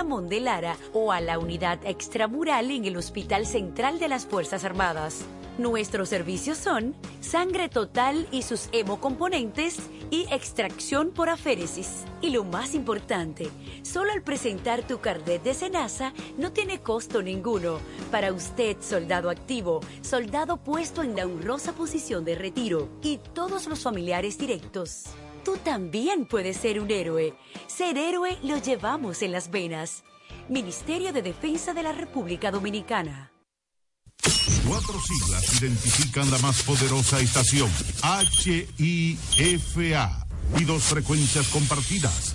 Ramón o a la unidad extramural en el Hospital Central de las Fuerzas Armadas. Nuestros servicios son sangre total y sus hemocomponentes y extracción por aféresis. Y lo más importante, solo al presentar tu carnet de cenaza no tiene costo ninguno. Para usted, soldado activo, soldado puesto en la honrosa posición de retiro y todos los familiares directos. Tú también puedes ser un héroe. Ser héroe lo llevamos en las venas. Ministerio de Defensa de la República Dominicana. Cuatro siglas identifican la más poderosa estación, HIFA, y dos frecuencias compartidas,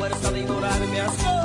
fuerza de ignorar me.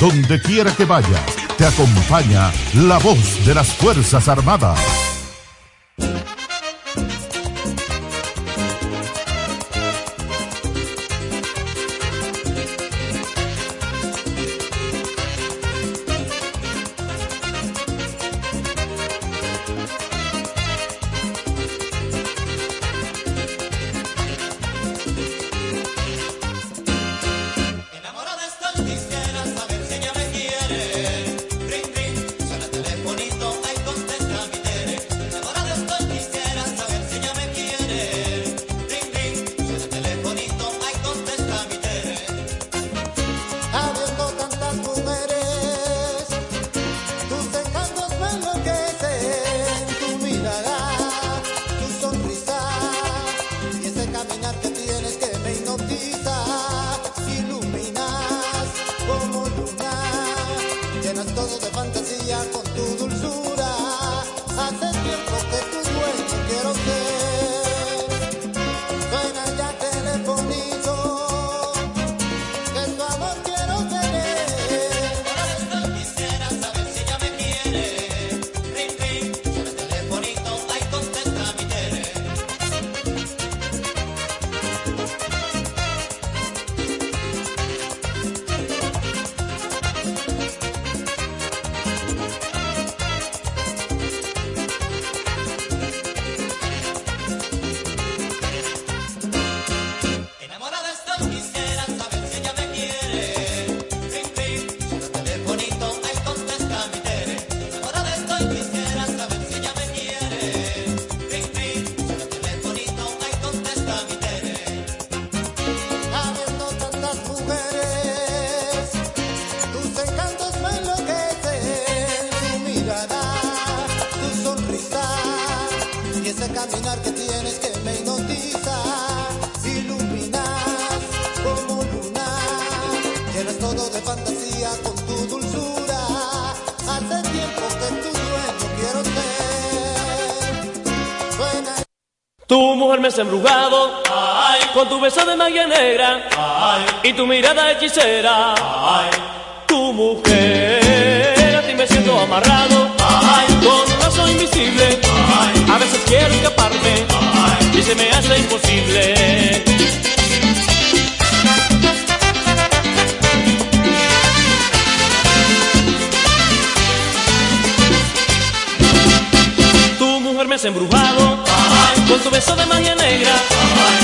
Donde quiera que vayas, te acompaña la voz de las Fuerzas Armadas. Tu mujer me has embrujado con tu beso de magia negra. Y tu mirada hechicera. Tu mujer, a ti me siento amarrado. Con un lazo invisible. A veces quiero escaparme. Y se me hace imposible. Tu beso de magia negra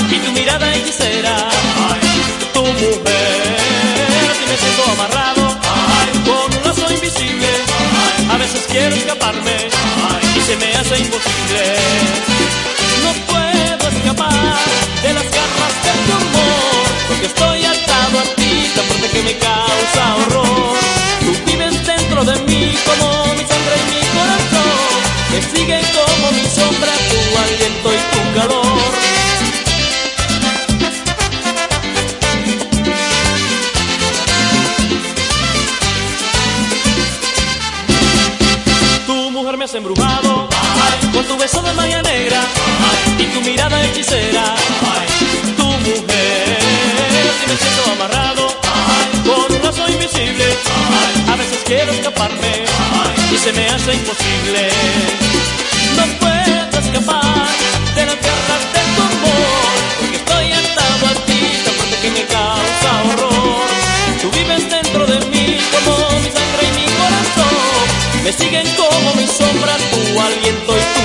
y tu mirada hechicera. Tu mujer, si me siento amarrado con un lazo invisible. A veces quiero escaparme y se me hace imposible. No puedo escapar de las garras de tu amor porque estoy atado a ti tan fuerte que me causa horror. Tú vives dentro de mí como mi sangre y mi corazón. Me siguen como mi sombra, se me hace imposible. No puedo escapar de las garras de tu amor porque estoy atado a ti tan que me causa horror. Tú vives dentro de mí como mi sangre y mi corazón. Me siguen como mi sombra, tu aliento y tu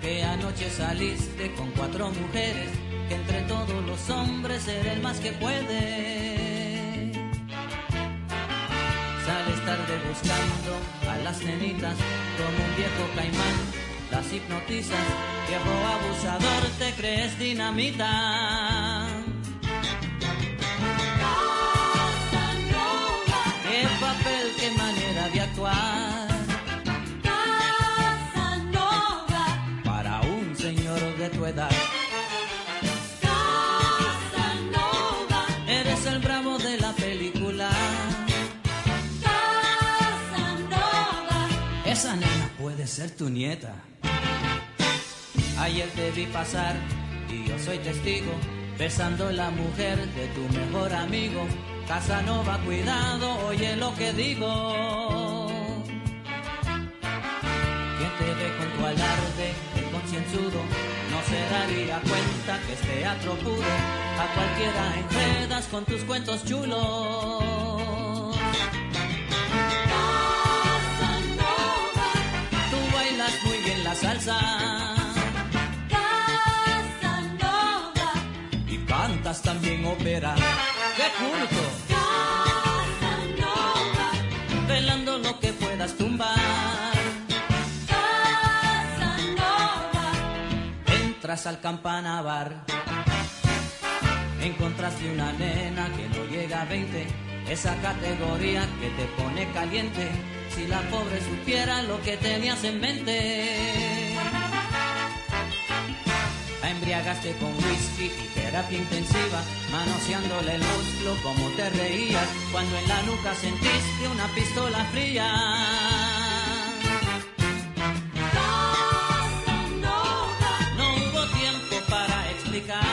que anoche saliste con cuatro mujeres, que entre todos los hombres eres el más que puede. Sales tarde buscando a las nenitas como un viejo caimán, las hipnotizas, viejo abusador, te crees dinamita. Qué papel, qué manera de actuar. tu nieta. Ayer te vi pasar y yo soy testigo, besando la mujer de tu mejor amigo. Casanova, cuidado, oye lo que digo. Quien te ve con tu alarde, el concienzudo, no se daría cuenta que es teatro. A cualquiera enredas con tus cuentos chulos. Salsa Casanova, y cantas también ópera. ¡Qué culto! Casanova, Velando lo que puedas tumbar. Casanova, Entras al campana bar. Encontraste una nena que no llega a 20. Esa categoría que te pone caliente. Si la pobre supiera lo que tenías en mente. La embriagaste con whisky y terapia intensiva, manoseándole el muslo como te reías cuando en la nuca sentiste una pistola fría. Explicar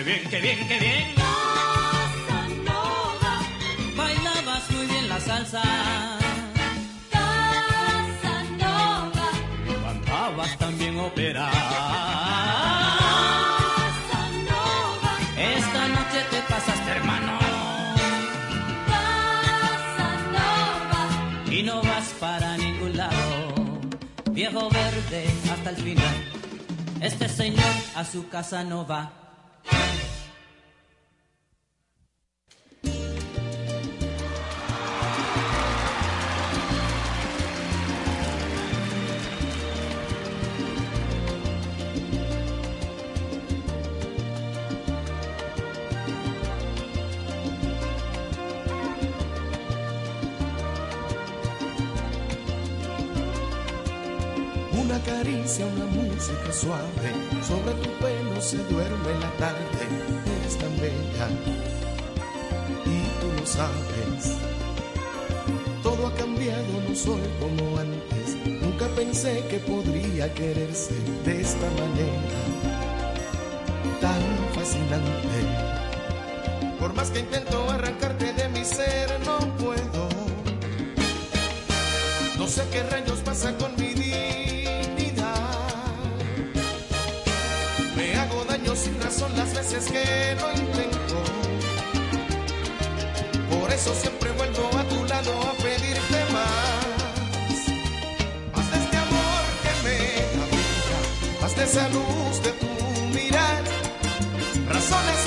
¡Qué bien, qué bien, qué bien! Casanova, Bailabas muy bien la salsa, Casanova, cantabas también ópera. Casanova, Esta noche te pasaste, hermano, Casanova, y no vas para ningún lado. Viejo verde hasta el final. Este señor a su casa no va. Una caricia, una música suave, sobre tu pelo se duerme la tarde, eres tan bella y tú lo sabes. Todo ha cambiado, no soy como antes, nunca pensé que podría quererse de esta manera, tan fascinante. Por más que intento arrancarte de mi ser, no puedo. No sé qué rayos pasa con mi dignidad. Razón las veces que lo intento. Por eso siempre vuelvo a tu lado a pedirte más. Más de este amor que me habita, más de esa luz de tu mirar. Razones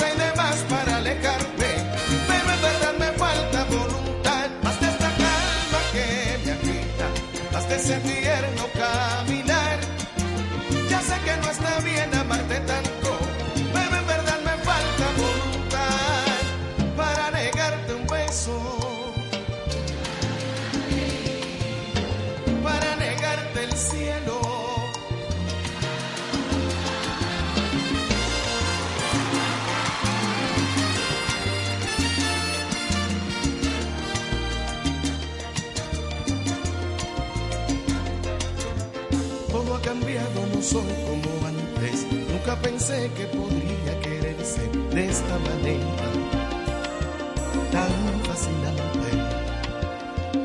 tan fascinante.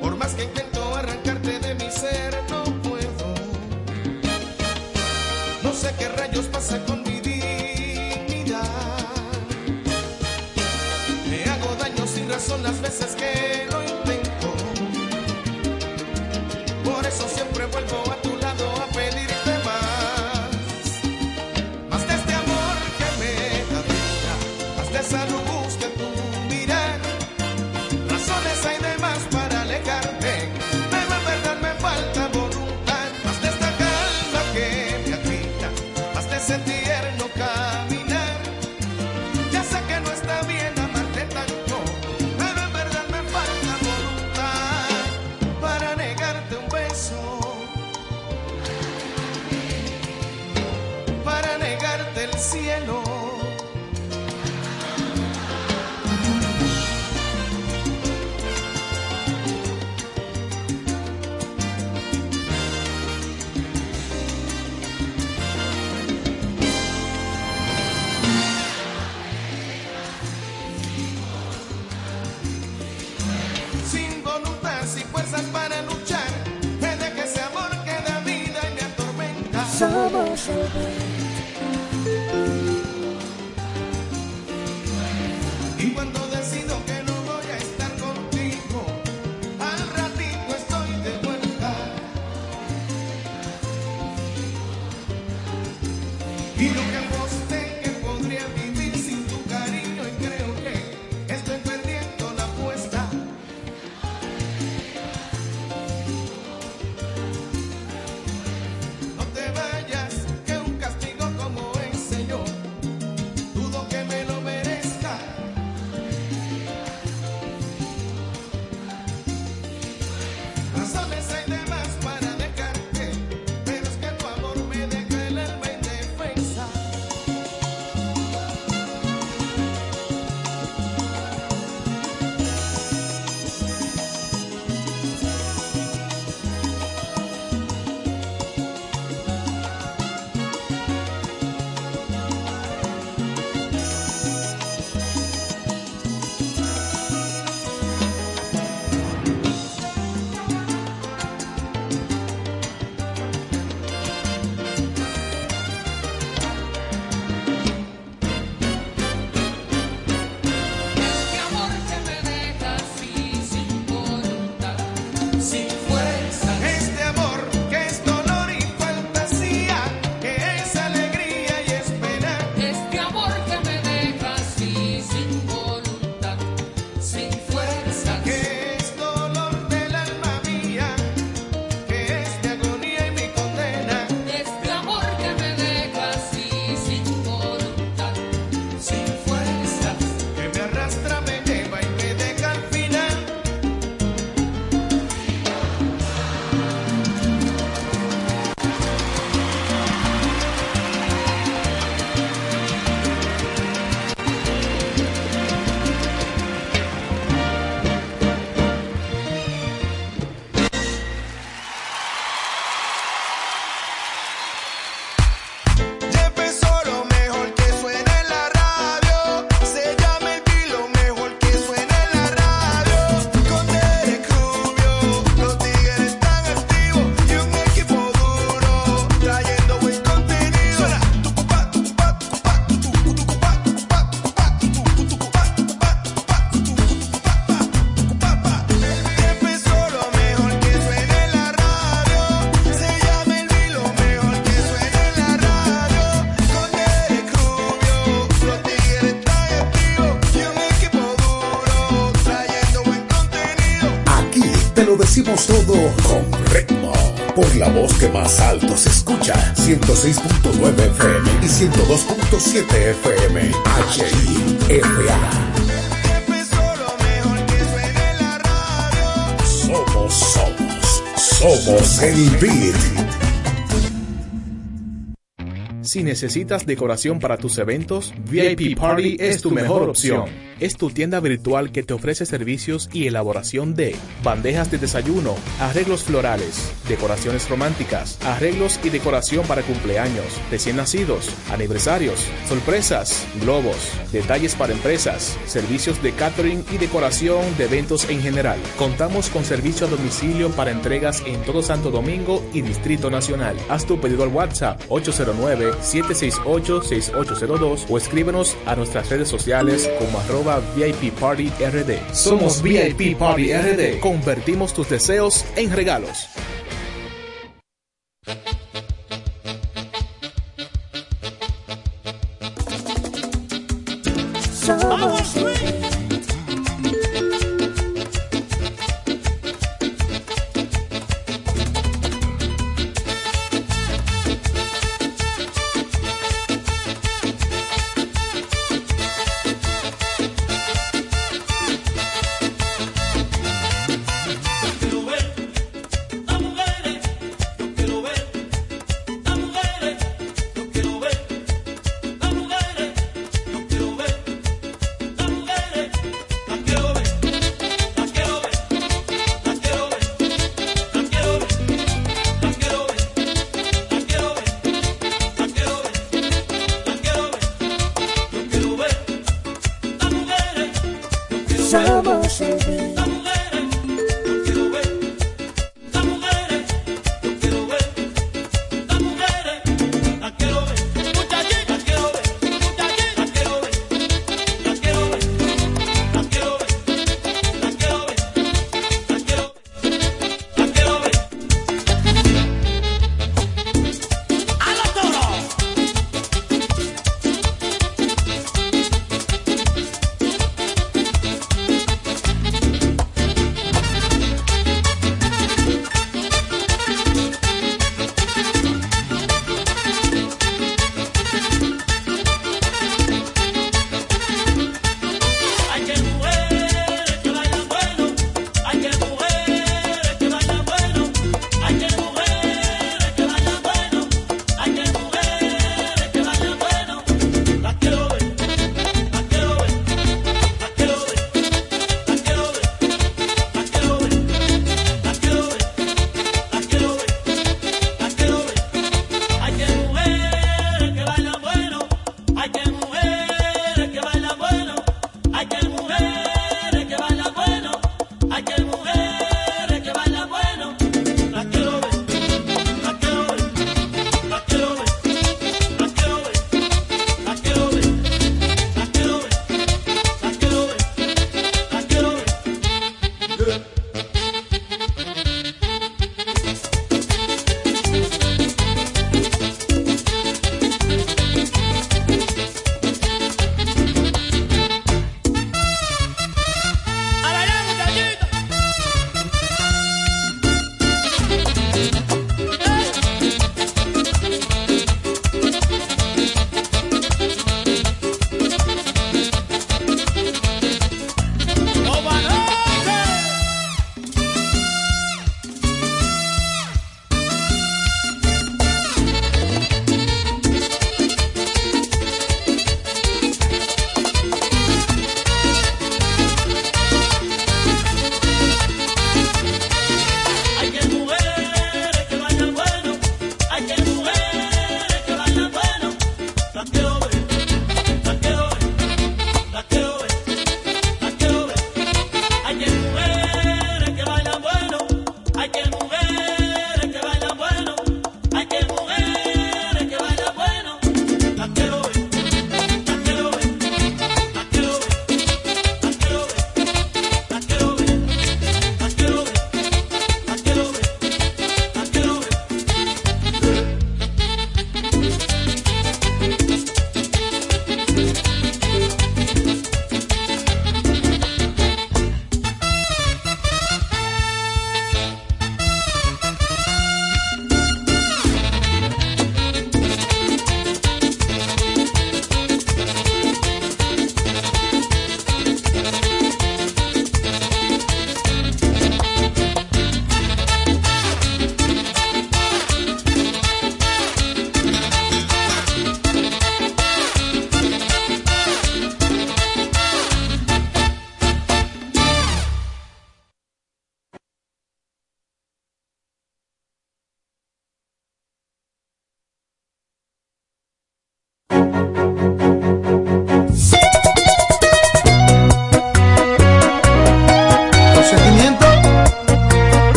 Por más que intento arrancarte de mi ser, no puedo. No sé qué rayos pasa con mi dignidad. Me hago daño sin razón las veces que lo intento. Por eso siempre vuelvo 106.9 FM y 102.7 FM. HIFA. Somos, somos, somos el beat. Si necesitas decoración para tus eventos, VIP Party es tu mejor opción. Es tu tienda virtual que te ofrece servicios y elaboración de bandejas de desayuno, arreglos florales decoraciones románticas, arreglos y decoración para cumpleaños, recién nacidos, aniversarios, sorpresas, globos, detalles para empresas, servicios de catering y decoración de eventos en general. Contamos con servicio a domicilio para entregas en todo Santo Domingo y Distrito Nacional. Haz tu pedido al WhatsApp 809-768-6802 o escríbenos a nuestras redes sociales como arroba VIP Party RD. Somos VIP Party RD. Convertimos tus deseos en regalos. Thank you.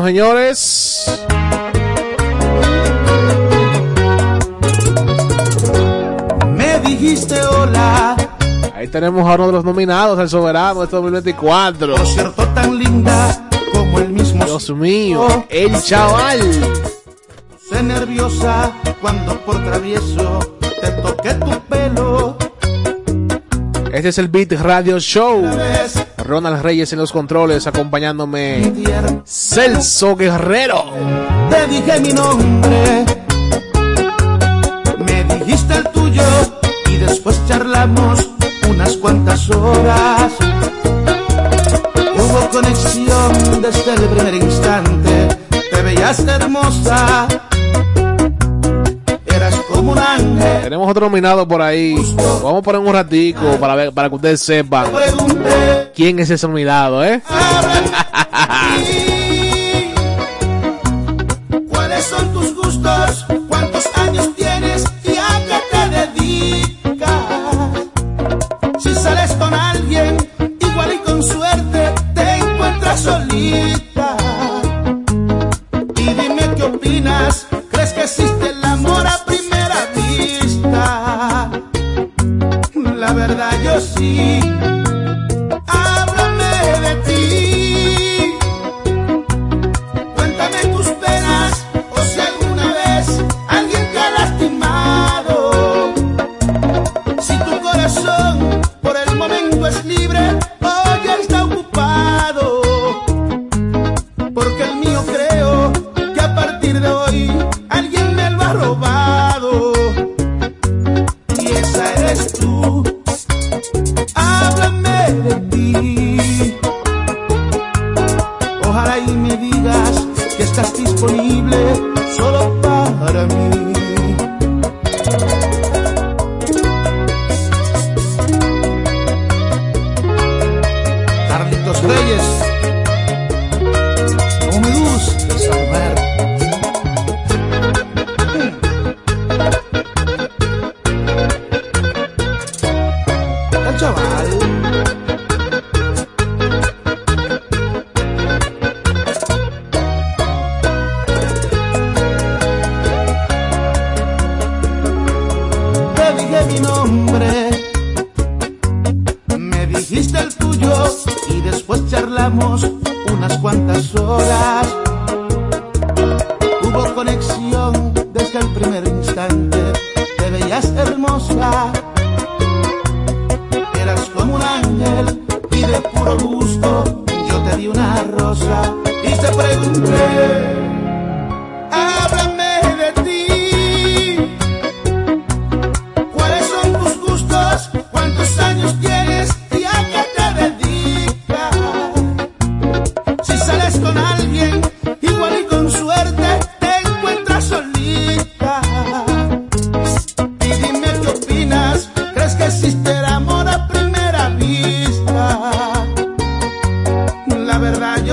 Bueno, señores. Me dijiste hola, Ahí tenemos a uno de los nominados al soberano de este 2024. por cierto tan linda como el mismo. Dios mío, el chaval. Sé nerviosa cuando por travieso te toqué tu pelo. Este es el Beat Radio Show. Ronald Reyes en los controles, acompañándome Celso Guerrero. te dije mi nombre. Me dijiste el tuyo y después charlamos unas cuantas horas. Hubo conexión desde el primer instante. Te veías hermosa. Tenemos otro nominado por ahí. Vamos a poner un ratico para, ver, para que ustedes sepan quién es ese nominado, ¿eh? ¿Cuáles son tus gustos? ¿Cuántos años tienes? ¿Y a qué te dedicas? Si sales con alguien, igual y con suerte, te encuentras solita. La verdad yo sí.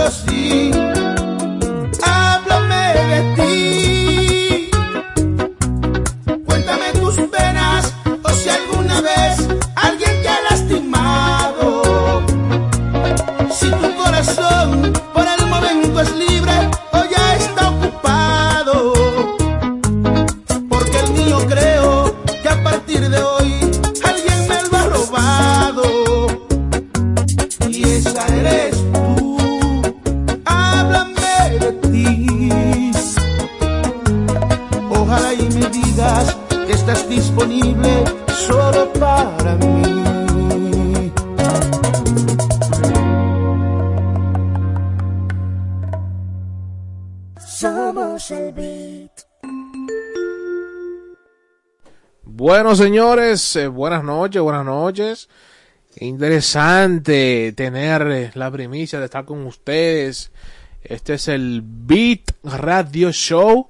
Verdad Bueno, señores, eh, buenas noches, buenas noches. Interesante tener eh, la primicia de estar con ustedes. Este es el Beat Radio Show.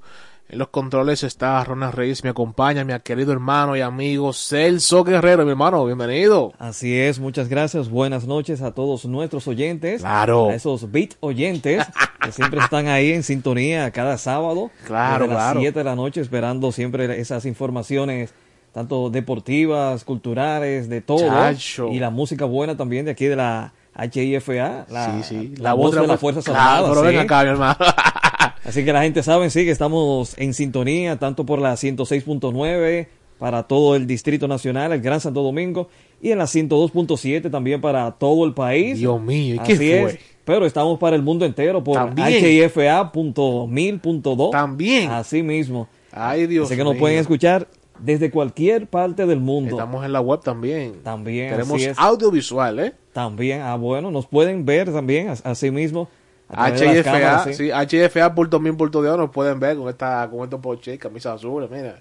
En los controles está Ronald Reyes, me acompaña mi querido hermano y amigo Celso Guerrero. Mi hermano, bienvenido. Así es, muchas gracias. Buenas noches a todos nuestros oyentes. Claro. A esos beat oyentes que siempre están ahí en sintonía cada sábado. Claro, desde las claro. 7 de la noche esperando siempre esas informaciones tanto deportivas, culturales, de todo. Chacho. Y la música buena también de aquí de la HIFA, la, Sí, sí, la voz de, las Fuerzas Claro, Armadas. pero sí. ven acá, mi hermano. Así que la gente sabe, sí, que estamos en sintonía, tanto por la 106.9 para todo el Distrito Nacional, el Gran Santo Domingo, y en la 102.7 también para todo el país. Dios mío, ¿y qué Así fue? es. Pero estamos para el mundo entero por. HIFA.1000.2. También. Así mismo. Ay, Dios Así que nos mío. pueden escuchar desde cualquier parte del mundo. Estamos en la web también. También, Tenemos audiovisual, ¿eh? También, ah, bueno, nos pueden ver también, as- así mismo. de HFA, cámaras, sí, HFA por 2000 por de nos pueden ver con esta con estos poches, camisas azules, mira.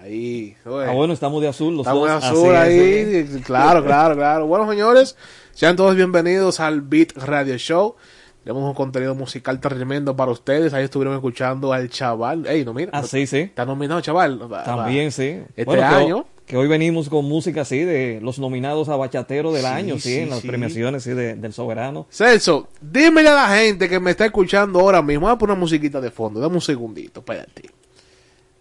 Ahí, oye. Ah, bueno, estamos de azul los Estamos en azul así ahí, claro, claro, claro. Bueno, señores, sean todos bienvenidos al Beat Radio Show. Tenemos un contenido musical tremendo para ustedes. Ahí estuvieron escuchando al chaval. Ey, no mira. Ah, sí, sí. Está nominado, chaval. Va- También, sí. Este Bueno, año. Que, hoy venimos con música así de los nominados a Bachatero del Sí, año, sí, sí, en las sí. premiaciones sí, de- del Soberano. Celso, dímele a la gente que me está escuchando ahora mismo. Vamos a poner una musiquita de fondo. Dame un segundito, espérate.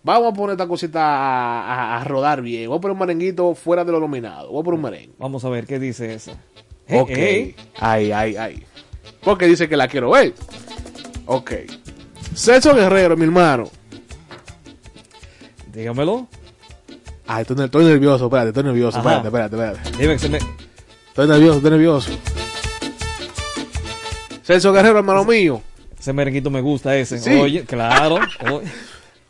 Vamos a poner esta cosita a, a- a rodar bien. Voy a poner un merenguito fuera de lo nominado. Voy a poner un merengue. Vamos a ver qué dice eso. Ok. Hey, hey. Ay, ay, ay. Porque dice que la quiero ver. Ok. Celso Guerrero, mi hermano. Dígamelo. Ay, estoy, estoy nervioso, espérate, estoy nervioso. Ajá. Espérate, espérate, espérate. Dime que se me... Estoy nervioso, estoy nervioso. Celso Guerrero, hermano mío. Ese merenguito me gusta ese. Sí. Oye, claro. oye.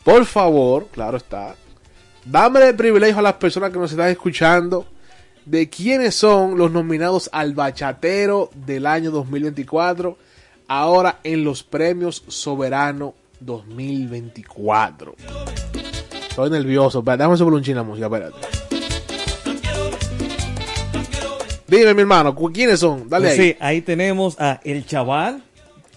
Por favor, claro está. Dame el privilegio a las personas que nos están escuchando de quiénes son los nominados al bachatero del año 2024 ahora en los premios Soberano 2024. Estoy nervioso, déjame subir un la música, espérate. Dime, mi hermano, ¿cu- ¿quiénes son? Dale Pues ahí. sí, ahí tenemos a El Chaval.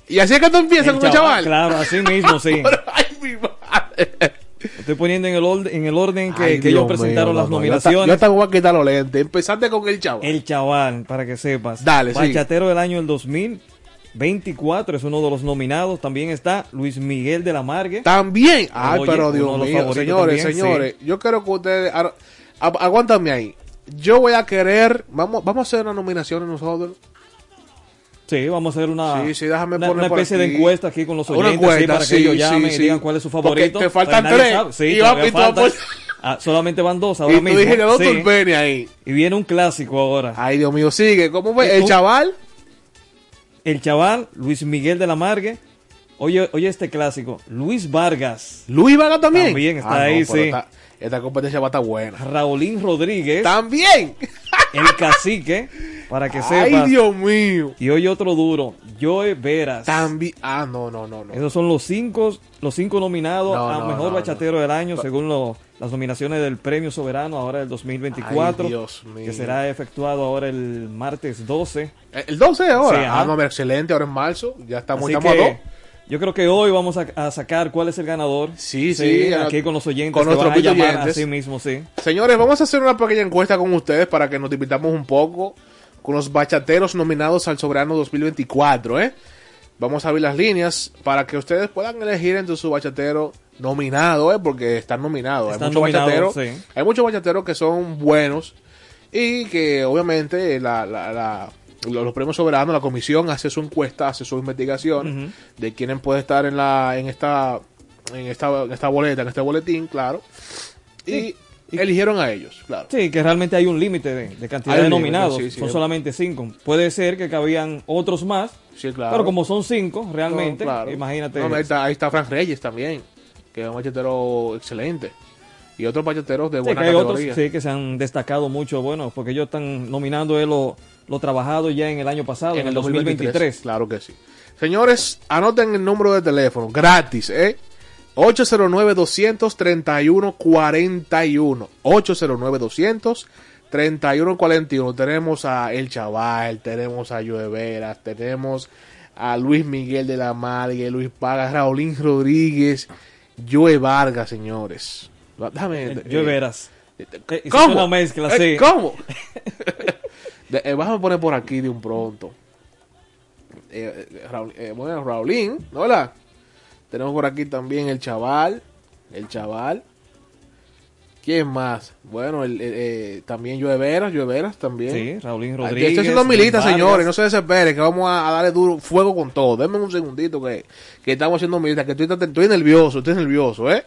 Y así es que tú empiezas El con el chaval. Claro, así mismo, sí. Ay, mi madre. Estoy poniendo en el, orden, en el orden que, Ay, que ellos presentaron mío, las no, nominaciones. Yo te voy a quitar los lentes. Empezaste con el chaval. El chaval, para que sepas. Dale. Bachatero del año del 2024 es uno de los nominados. También está Luis Miguel de la Margue. También. Ay, Oye, pero Dios mío. Señores, también, señores. Yo quiero que ustedes. aguántame ahí. Yo voy a querer. Vamos, vamos a hacer una nominación nosotros. Sí, vamos a hacer una, Sí, sí, déjame una, especie de encuesta aquí con los oyentes, sí, encuesta, para que ellos llamen y digan cuál es su Porque favorito. te faltan tres. Y va- y tú faltan. por- Ah, solamente van dos ahora Y tú mismo. dijiste dos Sí. turbenes ahí. Y viene un clásico ahora. Ay, Dios mío, sigue. ¿Cómo ve? El chaval. El chaval, Luis Miguel de la Margue. Oye, oye este clásico. Luis Vargas. Luis Vaga también. También está Ah, ahí, sí. esta, esta competencia va a estar buena. Raulín Rodríguez. También. El cacique. Para que Ay, sepas. Dios mío. Y hoy otro duro. Joe Veras. También. Ah, no, no, no, no. Esos son los cinco, los cinco nominados No, a no, Mejor no, Bachatero del Año, según lo- las nominaciones del Premio Soberano ahora del 2024, Ay, Dios mío. que será efectuado ahora el martes 12. Eh, El 12 ahora. Sí, ah, no, excelente. Ahora en marzo. Ya estamos, Así estamos a dos. Yo creo que hoy vamos a, a sacar cuál es el ganador. Sí, sí, aquí con los oyentes con nuestros oyentes. así mismo, sí. Señores, vamos a hacer una pequeña encuesta con ustedes para que nos divirtamos un poco con los bachateros nominados al Soberano 2024, ¿eh? Vamos a abrir las líneas para que ustedes puedan elegir entre su bachatero nominado, ¿eh? Porque están nominados. Están hay muchos bachateros, sí. hay muchos bachateros que son buenos y que obviamente la, la- la- los premios soberanos, la comisión hace su encuesta, hace su investigación de quién puede estar en la en esta en esta, en esta boleta, en este boletín, claro. Y, eligieron a ellos, claro. Sí, que realmente hay un límite de, de cantidad de nominados. sí, sí. son solamente cinco. Puede ser que cabían otros más. Sí, claro. Pero como son cinco, realmente, No, claro. imagínate. No, ahí, está, ahí está Frank Reyes también, que es un bachatero excelente. Y otros bachateros de Sí, buena que hay otros categoría. sí, que se han destacado mucho, bueno, porque ellos están nominando él lo, trabajado ya en el año pasado, en, el 2023. Claro que sí. Señores, anoten el número de teléfono, gratis, ¿eh? 809-231-41. 809-231-41. Tenemos a El Chaval, tenemos a Joe Veras, tenemos a Luis Miguel de la Margue, Luis Pagas, Raulín Rodríguez, Joe Vargas, señores. Déjame. El Joe Veras. Eh, ¿Cómo? una mezcla, Eh, sí. ¿Cómo? De- eh, a poner por aquí de un pronto. Eh, eh, Raul- eh, bueno, Raulín, hola. Tenemos por aquí también el chaval. El chaval. ¿Quién más? Bueno, el, eh, también Llueveras, Llueveras también. Sí, Raulín Ay, Rodríguez. Estoy haciendo milita, Vargas. señores, no se desesperen, que vamos a, a darle duro fuego con todo. Denme un segundito que, que estamos haciendo milita, que estoy, estoy nervioso, estoy nervioso, ¿eh?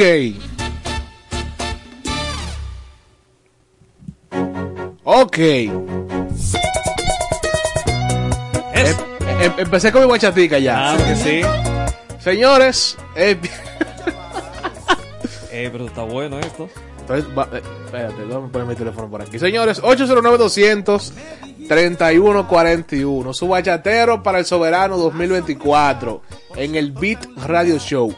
Ok. Ok. Em- em- empecé con mi bachatica ya. Claro que sí. Señores, eh, Eh, pero está bueno esto. Entonces, va- eh, espérate, déjame poner mi teléfono por aquí. Señores, 809-200-3141. Su bachatero para el Soberano 2024 en el Beat Radio Show.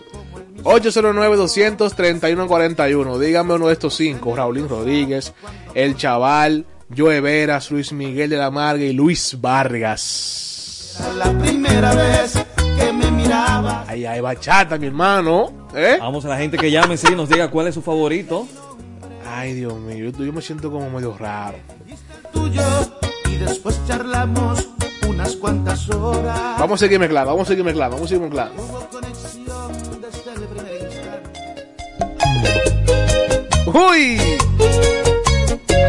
809-200-3141. Dígame uno de estos cinco. Raulín Rodríguez, El Chaval, Joe Veras, Luis Miguel de la Marga y Luis Vargas. La primera vez que me miraba. Ahí hay bachata, mi hermano. ¿Eh? Vamos a la gente que llame, sí, nos diga cuál es su favorito. Ay, Dios mío, yo, yo me siento como medio raro. tuyo y después charlamos unas cuantas horas. Vamos a seguir mezclando, vamos a seguir mezclando, vamos a seguir mezclando. ¡Uy!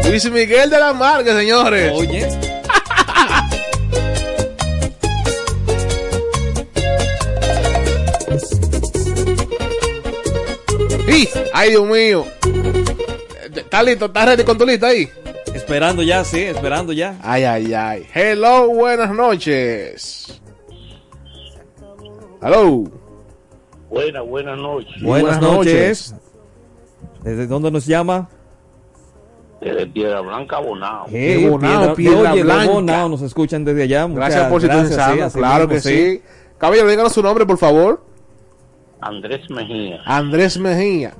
Luis Miguel de la Marga, señores. Oye. ¡Y! ¡Ay, Dios mío! ¿Estás listo? ¿Estás ready con tu lista ahí? Esperando ya, sí, esperando ya. Ay, ay, ay. Hello, buenas noches. Hello. Buenas, buenas noches. Buenas, noches. ¿Desde dónde nos llama? Desde Piedra Blanca Bonao. Eh, De Bonao, Piedra oye, Blanca. Bonao, nos escuchan desde allá. Muchas Gracias por gracias, sí, sintonizarnos. así claro que sí. Caballero, díganos su nombre, por favor. Andrés Mejía. Andrés Mejía.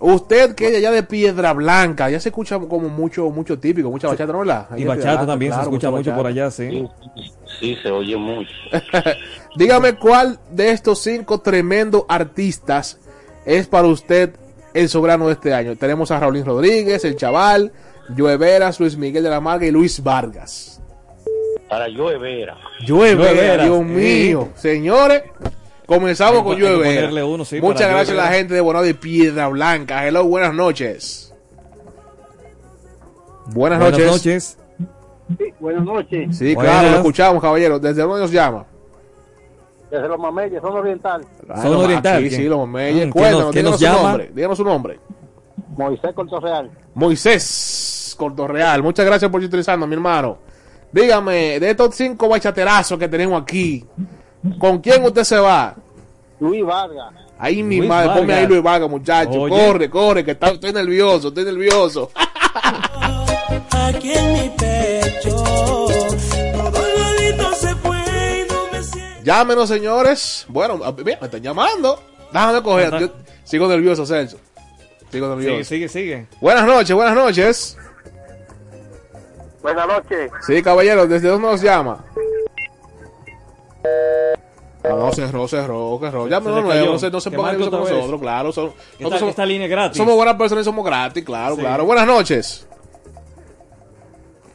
Usted que es de allá de Piedra Blanca, ya se escucha como mucho mucho típico, mucha bachata, ¿no? Y bachata Blanca, también se escucha mucho por allá, sí. Sí, se oye mucho. Dígame cuál de estos cinco tremendos artistas es para usted el soberano de este año. Tenemos a Raulín Rodríguez, el Chaval, Joe Veras, Luis Miguel de la Marga y Luis Vargas. Para Joe Vera. Joe Veras, Veras, Dios sí. mío. Señores, comenzamos Hay con Joe Veras. sí, Muchas gracias a la Veras. gente de Bonao de Piedra Blanca. Hello, buenas noches. Buenas, Buenas noches. noches. buenas noches. Sí, Buenas. claro, lo escuchamos, caballero. ¿Desde dónde nos llama? Desde los Mameyes, son oriental. Ah, Son oriental, Aquí, ¿quién? sí, los Mameyes. Mm, ¿quién Cuéntanos, nos- díganos nos su llama? nombre. Díganos su nombre. Moisés Cortorreal. Moisés Cortorreal. Muchas gracias por utilizando, mi hermano. Dígame, de estos cinco bachaterazos que tenemos aquí, ¿con quién usted se va? Luis Vargas. Ahí mi Luis madre, ponme ahí Luis Vargas, muchacho. Oye. Corre, corre, que está- estoy nervioso, estoy nervioso. Aquí en mi pecho, Llámenos, señores. Bueno, mira, me están llamando. Déjame coger. Yo sigo nervioso, Celso. Sigo nervioso. Sigue, sigue, sigue. Buenas noches, buenas noches. Buenas noches. Sí, caballero, ¿desde dónde nos llama? No, no, cerró, cerró, cerró. Llámenos nuevo, no se, no se pongan con nosotros, claro. Son, Esta, nosotros somos, esta línea es gratis. somos buenas personas y somos gratis, claro, Sí. claro. Buenas noches.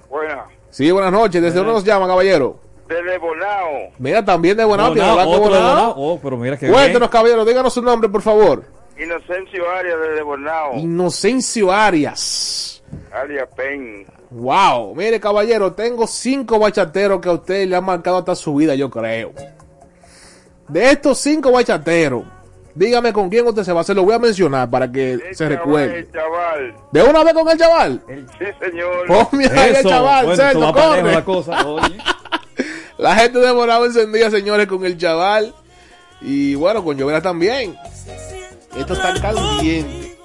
Buenas. Sí, buenas noches. ¿Desde dónde nos llama, caballero? Desde Bonao. Mira, también de Bonao, otro de Bonao. Oh, pero mira que Cuéntenos, caballero, díganos su nombre, por favor. Inocencio Arias desde Bonao. Inocencio Arias. Arias Pen. Wow, mire caballero, tengo cinco bachateros que a usted le han marcado hasta su vida, yo creo. De estos cinco bachateros, dígame con quién usted se va a hacer, lo voy a mencionar para que se recuerde. chaval. ¿De una vez con el chaval? Sí, señor. Ponme ahí el Eso, chaval, bueno, corre. la cosa. Oye. La gente de Morado encendida, señores, con el chaval. Y bueno, con Llovera también. Esto está caliente.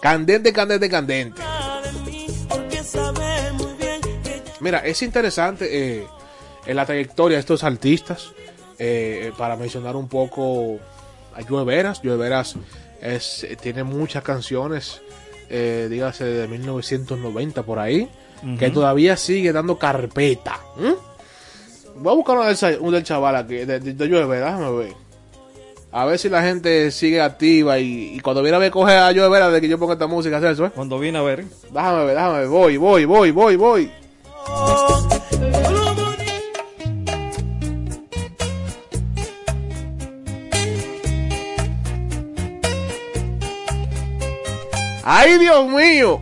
Candente, candente, candente. Mira, es interesante eh, en la trayectoria de estos artistas. eh, para mencionar un poco a Joe Veras. Joe Veras es, eh, tiene muchas canciones eh, dígase de 1990 por ahí, que todavía sigue dando carpeta. ¿m? Voy a buscar uno del, chaval aquí, de, de, de Vera, déjame ver. A ver si la gente sigue activa y, y cuando viene a ver coge a Vera de que yo ponga esta música, Celso, ¿eh? Cuando viene a ver. Déjame ver, déjame ver, voy, voy, voy, voy, voy. ¡Ay, Dios mío!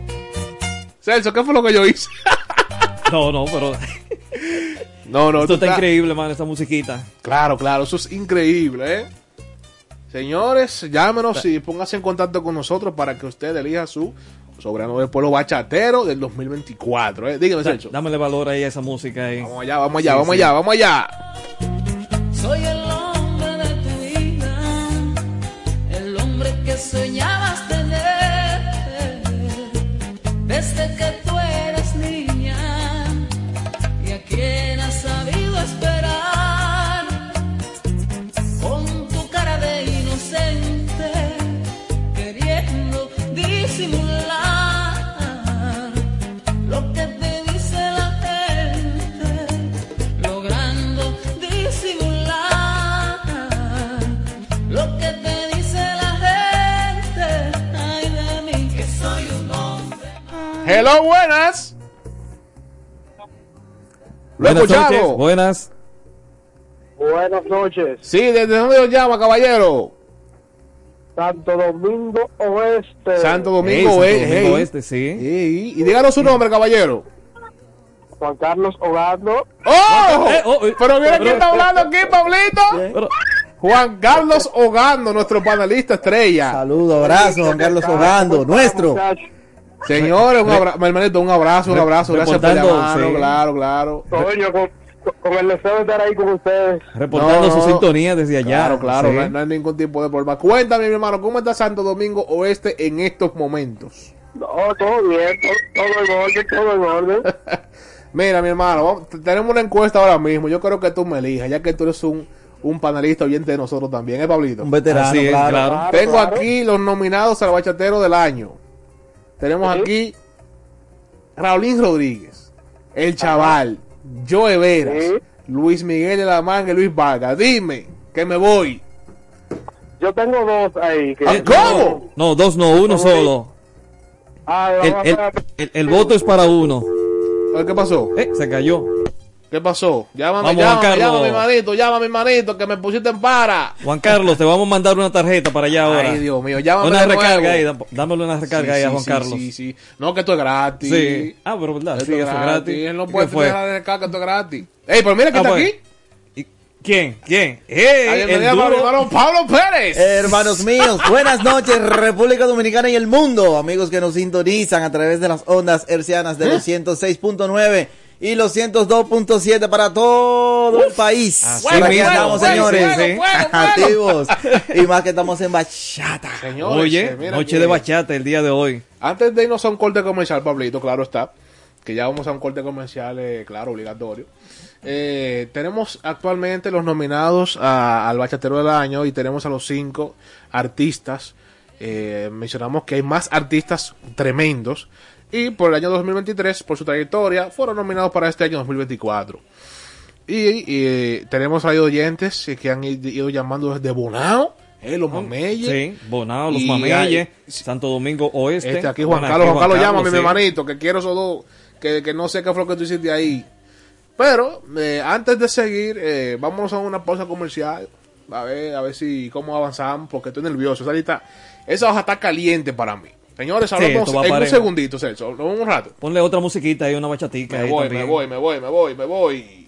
Celso, ¿qué fue lo que yo hice? No, no, pero. No, no, Esto está increíble, man, esta musiquita. Claro, claro, eso es increíble, ¿eh? Señores, llámenos y pónganse en contacto con nosotros para que usted elija su soberano del pueblo bachatero del 2024, ¿eh? Dígame, Celso. Dámele valor ahí a esa música ahí. Vamos allá, vamos allá, Sí, vamos sí. allá, vamos allá. Soy el Buenas escuchamos. noches, buenas. Buenas noches. Sí, ¿desde dónde nos llama, caballero? Santo Domingo Oeste. Santo Domingo, Santo Oeste, Domingo ey. Oeste, sí. Y díganos su nombre, caballero. Juan Carlos Hogando. ¡Oh! Eh, oh, eh, Pero mira quién está hablando aquí, Pablito. Pero- Juan Carlos Hogando, nuestro panelista estrella. Saludos, abrazo, Juan Carlos Hogando, nuestro. Señores, un abrazo, mi hermanito, un abrazo, un abrazo. Gracias por llamarnos, sí. claro, claro. Coño, con, con el deseo de estar ahí con ustedes. Reportando No, su sintonía desde allá. Claro, claro, sí. no, hay, no hay ningún tipo de problema. Cuéntame, mi hermano, ¿cómo está Santo Domingo Oeste en estos momentos? No, todo bien, todo, todo en orden, todo en orden. Mira, mi hermano, vamos- tenemos una encuesta ahora mismo. Yo creo que tú me elijas, ya que tú eres un, un panelista oyente de nosotros también, ¿eh, Pablito? Un veterano, Así es, claro. claro. Tengo claro. aquí los nominados al bachatero del año. Tenemos Sí. aquí Raulín Rodríguez, El Chaval, Joe Veras, Sí. Luis Miguel de la Manga y Luis Vargas. Dime, que me voy. Yo tengo dos ahí. Que Ah, ¿Cómo? No, dos no, uno solo. Ah, El, el- el- el voto es para uno. ¿Qué pasó? Eh, se cayó. ¿Qué pasó? Llámame, Vamos, Juan llámame, Carlos. llámame, mi manito, llámame, mi manito, que me pusiste en para. Juan Carlos, te vamos a mandar una tarjeta para allá ahora. Ay, Dios mío, llámame Una de nuevo. recarga ahí, dá- dámosle una recarga Sí, ahí a Juan sí, Carlos. Sí, sí. No, que esto es gratis. Sí. Ah, pero verdad, Esto sí, es gratis. gratis. Él no ¿Y puede dejar de recarga, esto es gratis. Ey, pero mira que Ah, está bueno. aquí. ¿Y ¿Quién? ¿Quién? ¡Eh! El duro. Pablo Pérez. Hermanos míos, buenas noches, República Dominicana y el mundo. Amigos que nos sintonizan a través de las ondas hercianas de los 106.9 y los 102.7 para todo el país. Así aquí mismo. estamos, Bueno, señores. bueno, bueno, bueno. Activos. Y más que estamos en bachata. Señores, Oye, eh, mira noche que- de bachata el día de hoy. Antes de irnos a un corte comercial, Pablito, claro está, que ya vamos a un corte comercial, eh, claro, obligatorio. Eh, tenemos actualmente los nominados a- al Bachatero del Año y tenemos a los cinco artistas. Eh, mencionamos que hay más artistas tremendos y por el año 2023, por su trayectoria, fueron nominados para este año 2024. Y, y, eh, tenemos ahí oyentes que han ido llamando desde Bonao, eh, los Mameyes. Sí, Bonao, los Mameyes, Santo Domingo Oeste. Este aquí Juan Carlos, Juan Carlos, mi sí. hermanito, que quiero esos dos, que, que no sé qué fue lo que tú hiciste ahí. Pero, eh, antes de seguir, eh, vámonos a una pausa comercial, a ver, a ver si, cómo avanzamos, porque estoy nervioso, esa lista, esa hoja está caliente para mí. Señores, hablamos en un segundito, Celso, hablamos un rato. Ponle otra musiquita y una bachatica Me ahí voy, también. me voy, me voy, me voy, me voy.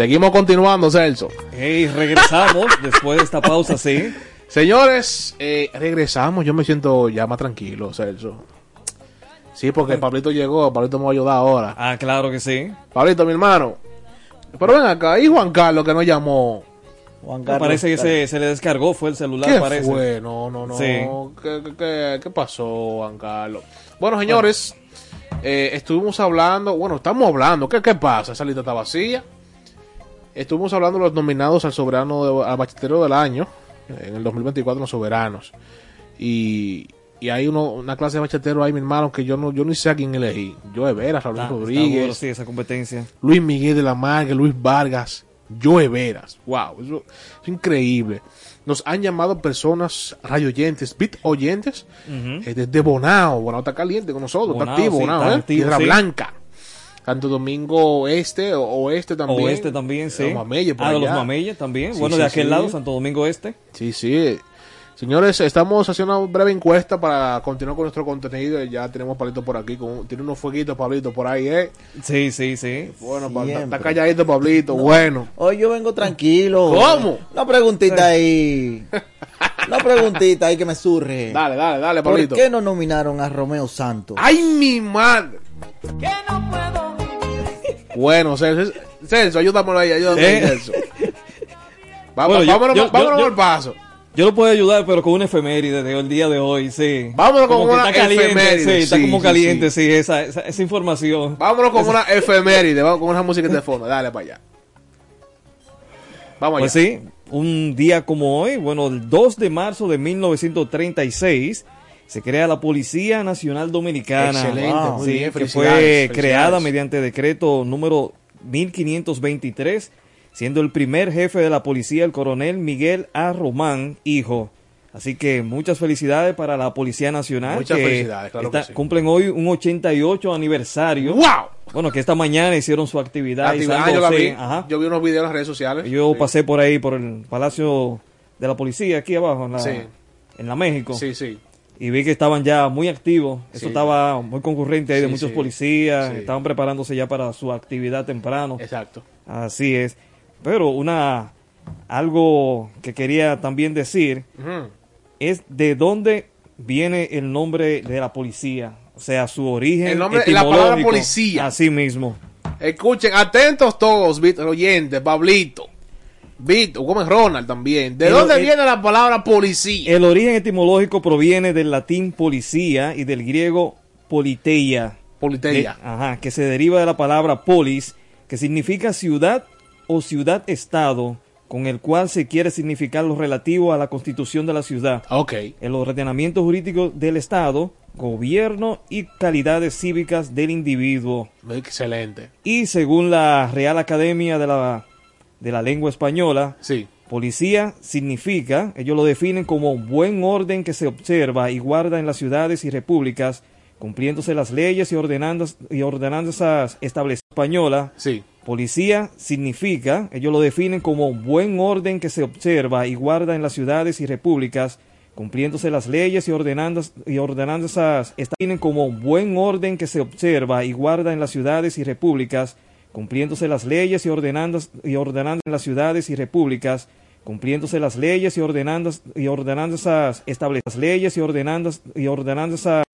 Seguimos continuando, Celso. Hey, regresamos después de esta pausa, sí. Señores, eh, regresamos. Yo me siento ya más tranquilo, Celso. Sí, porque Pablito llegó. Pablito me va a ayudar ahora. Ah, claro que sí. Pablito, mi hermano. Pero ven acá, y Juan Carlos que nos llamó. Juan Me parece que se, se le descargó, fue el celular, ¿Qué parece. fue? No, no, no. Sí. ¿Qué, qué, qué- qué pasó, Juan Carlos? Bueno, señores, eh, estuvimos hablando, bueno, estamos hablando, ¿qué, qué pasa? Esa lista está vacía. Estuvimos hablando de los nominados al soberano, de- al bachatero del año, en el 2024, los soberanos. Y, y hay uno, una clase de bachatero ahí, mi hermano, que yo no yo ni sé a quién elegí. Joe Veras, Raúl está Rodríguez, duro, sí, esa competencia. Luis Miguel de la Marga, Luis Vargas, Joe Veras. Wow, eso es increíble. Nos han llamado personas radio oyentes, bit oyentes, eh, desde Bonao. Bonao está caliente con nosotros, Bonao, está activo, sí, Bonao, está ¿eh? activo, Tierra sí. Blanca. Santo Domingo Este, o Oeste también. Oeste también, sí. Los Mameyes por ah, de los allá. Mameyes también. Sí, bueno, sí, de aquel sí. lado, Santo Domingo Este. Sí, sí. Señores, estamos haciendo una breve encuesta para continuar con nuestro contenido. Ya tenemos Pablito por aquí. Con, tiene unos fueguitos, Pablito, por ahí, ¿eh? Sí, sí, sí. Bueno, pa- está, calladito, Pablito. Bueno. Hoy yo vengo tranquilo. ¿Cómo? Una preguntita ahí. Una preguntita ahí que me surge. Dale, dale, dale, ¿Por Pablito. qué no nominaron a Romeo Santos? ¡Ay, mi madre! Bueno, Celso, Celso, ayúdamelo ahí, ayúdame ahí, Eh. Celso. Bueno, yo- vámonos, yo- vámonos yo- al paso. Yo lo puedo ayudar, pero con una efeméride del día de hoy, sí. Vámonos con Como una está caliente, efeméride, Sí, está sí, como sí, caliente, sí, esa, esa, esa información. Vámonos con una efeméride, vamos con una música de fondo. Dale para allá. Vamos allá. Pues sí, un día como hoy, bueno, el 2 de marzo de 1936 se crea la Policía Nacional Dominicana. Excelente, muy Sí, bien, que fue creada mediante decreto número 1523, siendo el primer jefe de la policía el coronel Miguel A. Román, hijo. Así que muchas felicidades para la Policía Nacional. Muchas que felicidades, claro que está- sí. Cumplen hoy un 88 aniversario. ¡Wow! Bueno, que esta mañana hicieron su actividad. Actividad, yo la vi. ajá. Yo vi unos videos en las redes sociales. Yo Sí. pasé por ahí, por el Palacio de la Policía, aquí abajo, en la, en la México. Sí, sí. Y vi que estaban ya muy activos. Eso Sí. estaba muy concurrente ahí de muchos sí. policías. Estaban preparándose ya para su actividad temprano. Exacto. Así es. Pero una algo que quería también decir es de dónde viene el nombre de la policía. O sea, su origen. El nombre- la palabra policía. Así mismo. Escuchen, atentos todos, oyentes, Pablito. Vito, como es Ronald también. ¿De El- dónde el- viene la palabra policía? El origen etimológico proviene del latín policía y del griego politeia. Politeia. Que, ajá, que se deriva de la palabra polis, que significa ciudad o ciudad-estado, con el cual se quiere significar lo relativo a la constitución de la ciudad. Ok. El ordenamiento jurídico del Estado, gobierno y calidades cívicas del individuo. Excelente. Y según la Real Academia de la, de la Lengua Española, Sí. policía significa, ellos lo definen como buen orden que se observa y guarda en las ciudades y repúblicas, cumpliéndose las leyes y ordenanzas, y ordenanzas establecidas española. Sí. Policía significa, ellos lo definen como buen orden que se observa y guarda en las ciudades y repúblicas, cumpliéndose las leyes y ordenanzas, y ordenanzas definen como buen orden que se observa y guarda en las ciudades y repúblicas, cumpliéndose las leyes y ordenanzas, y ordenanzas en las ciudades y repúblicas, cumpliéndose las leyes y ordenanzas, y ordenanzas establecidas, leyes y ordenanzas, y ordenanzas